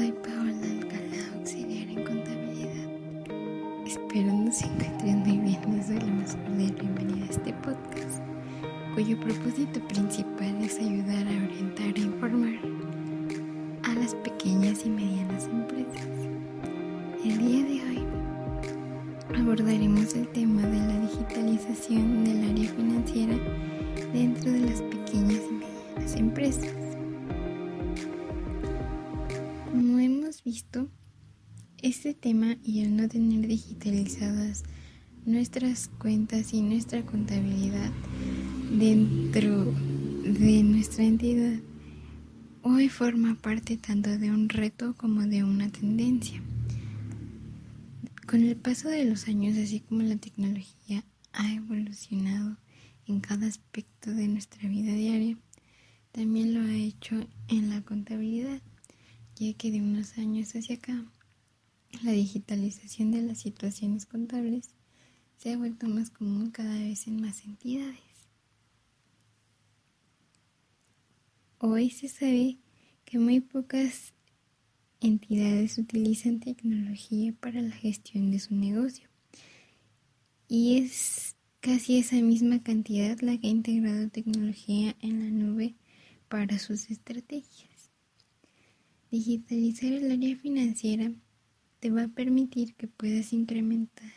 soy Paola Alcalá, auxiliar en contabilidad. Espero nos encuentren muy bien. Les doy la más cordial bienvenida a este podcast, cuyo propósito principal es ayudar a orientar e informar a las pequeñas y medianas empresas. El día de hoy abordaremos el tema de la digitalización del área financiera tema y el no tener digitalizadas nuestras cuentas y nuestra contabilidad dentro de nuestra entidad hoy forma parte tanto de un reto como de una tendencia. Con el paso de los años, así como la tecnología ha evolucionado en cada aspecto de nuestra vida diaria, también lo ha hecho en la contabilidad ya que de unos años hacia acá la digitalización de las situaciones contables se ha vuelto más común cada vez en más entidades. Hoy se sabe que muy pocas entidades utilizan tecnología para la gestión de su negocio y es casi esa misma cantidad la que ha integrado tecnología en la nube para sus estrategias. Digitalizar el área financiera te va a permitir que puedas incrementar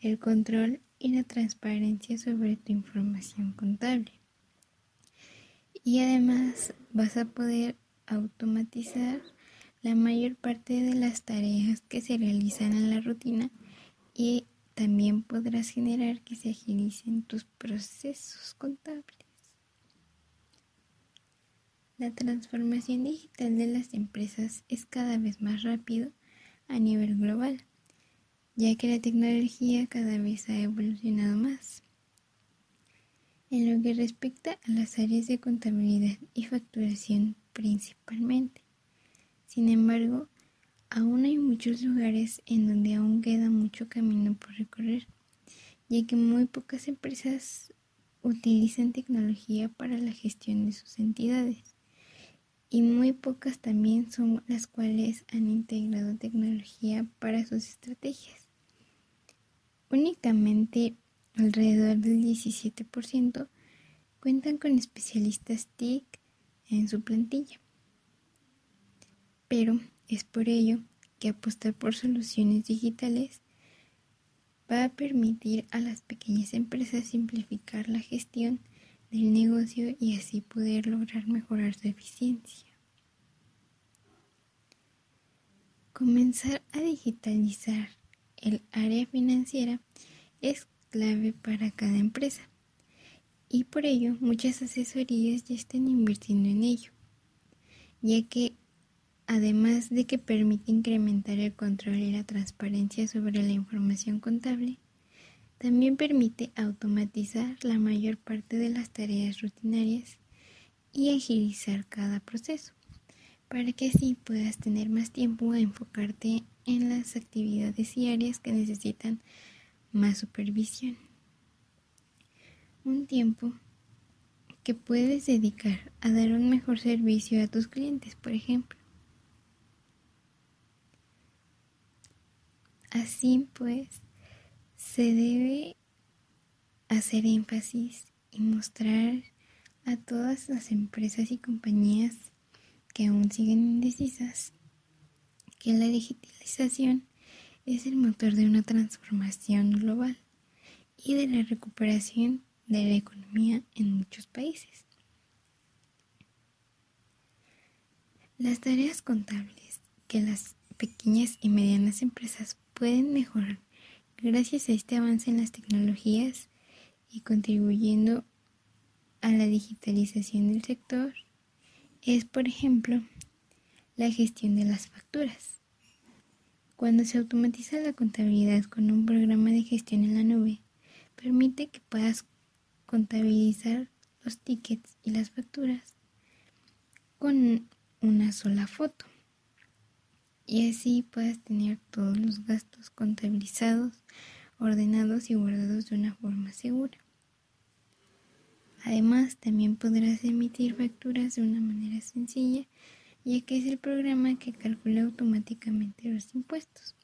el control y la transparencia sobre tu información contable. Y además vas a poder automatizar la mayor parte de las tareas que se realizan en la rutina y también podrás generar que se agilicen tus procesos contables. La transformación digital de las empresas es cada vez más rápido a nivel global, ya que la tecnología cada vez ha evolucionado más. En lo que respecta a las áreas de contabilidad y facturación principalmente. Sin embargo, aún hay muchos lugares en donde aún queda mucho camino por recorrer, ya que muy pocas empresas utilizan tecnología para la gestión de sus entidades y muy pocas también son las cuales han integrado tecnología para sus estrategias. Únicamente alrededor del 17% cuentan con especialistas TIC en su plantilla. Pero es por ello que apostar por soluciones digitales va a permitir a las pequeñas empresas simplificar la gestión del negocio y así poder lograr mejorar su eficiencia. Comenzar a digitalizar el área financiera es clave para cada empresa y por ello muchas asesorías ya están invirtiendo en ello, ya que además de que permite incrementar el control y la transparencia sobre la información contable, también permite automatizar la mayor parte de las tareas rutinarias y agilizar cada proceso, para que así puedas tener más tiempo a enfocarte en las actividades y áreas que necesitan más supervisión. Un tiempo que puedes dedicar a dar un mejor servicio a tus clientes, por ejemplo. Así pues, se debe hacer énfasis y mostrar a todas las empresas y compañías que aún siguen indecisas que la digitalización es el motor de una transformación global y de la recuperación de la economía en muchos países. Las tareas contables que las pequeñas y medianas empresas pueden mejorar Gracias a este avance en las tecnologías y contribuyendo a la digitalización del sector, es, por ejemplo, la gestión de las facturas. Cuando se automatiza la contabilidad con un programa de gestión en la nube, permite que puedas contabilizar los tickets y las facturas con una sola foto y así puedas tener todos los gastos contabilizados, ordenados y guardados de una forma segura. Además, también podrás emitir facturas de una manera sencilla ya que es el programa que calcula automáticamente los impuestos.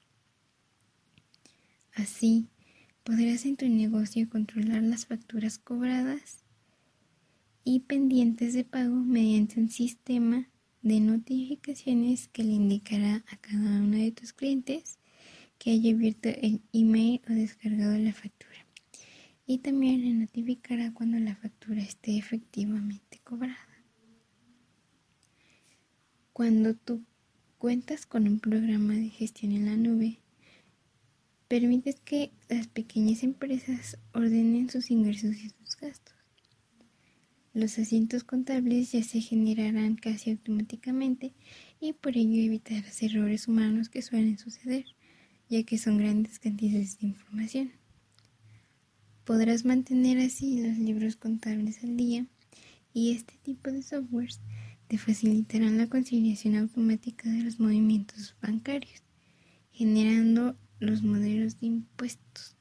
Así, podrás en tu negocio controlar las facturas cobradas y pendientes de pago mediante un sistema de notificaciones que le indicará a cada uno de tus clientes que haya abierto el email o descargado la factura. Y también le notificará cuando la factura esté efectivamente cobrada. Cuando tú cuentas con un programa de gestión en la nube, permites que las pequeñas empresas ordenen sus ingresos y sus gastos. Los asientos contables ya se generarán casi automáticamente y por ello evitarás errores humanos que suelen suceder, ya que son grandes cantidades de información. Podrás mantener así los libros contables al día y este tipo de softwares te facilitarán la conciliación automática de los movimientos bancarios, generando los modelos de impuestos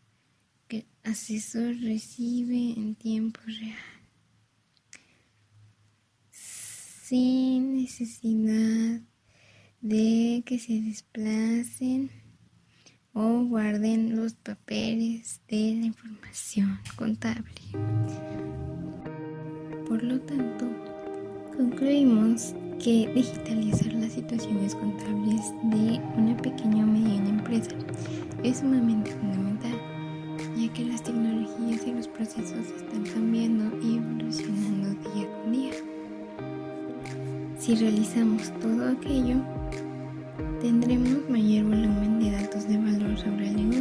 que el asesor recibe en tiempo real. Sin necesidad de que se desplacen o guarden los papeles de la información contable. Por lo tanto, concluimos que digitalizar las situaciones contables de una pequeña o mediana empresa es sumamente fundamental, ya que las tecnologías y los procesos están cambiando Si realizamos todo aquello, tendremos mayor volumen de datos de valor sobre el negocio,